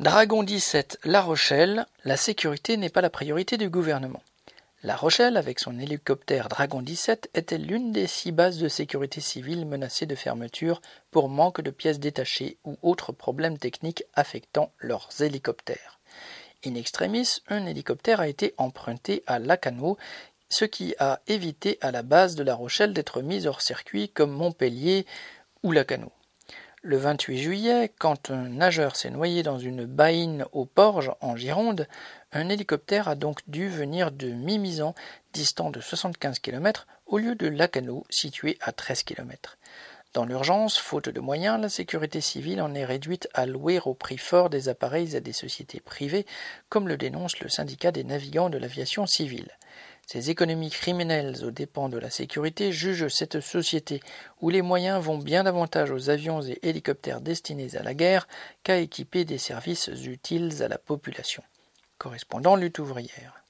Dragon 17 La Rochelle, la sécurité n'est pas la priorité du gouvernement. La Rochelle, avec son hélicoptère Dragon 17, était l'une des six bases de sécurité civile menacées de fermeture pour manque de pièces détachées ou autres problèmes techniques affectant leurs hélicoptères. In extremis, un hélicoptère a été emprunté à Lacano, ce qui a évité à la base de La Rochelle d'être mise hors circuit comme Montpellier ou Lacano. Le 28 juillet, quand un nageur s'est noyé dans une baïne au Porge, en Gironde, un hélicoptère a donc dû venir de Mimizan, distant de 75 km, au lieu de Lacano, situé à 13 km. Dans l'urgence, faute de moyens, la sécurité civile en est réduite à louer au prix fort des appareils à des sociétés privées, comme le dénonce le syndicat des navigants de l'aviation civile. Ces économies criminelles aux dépens de la sécurité jugent cette société où les moyens vont bien davantage aux avions et hélicoptères destinés à la guerre qu'à équiper des services utiles à la population. Correspondant lutte ouvrière.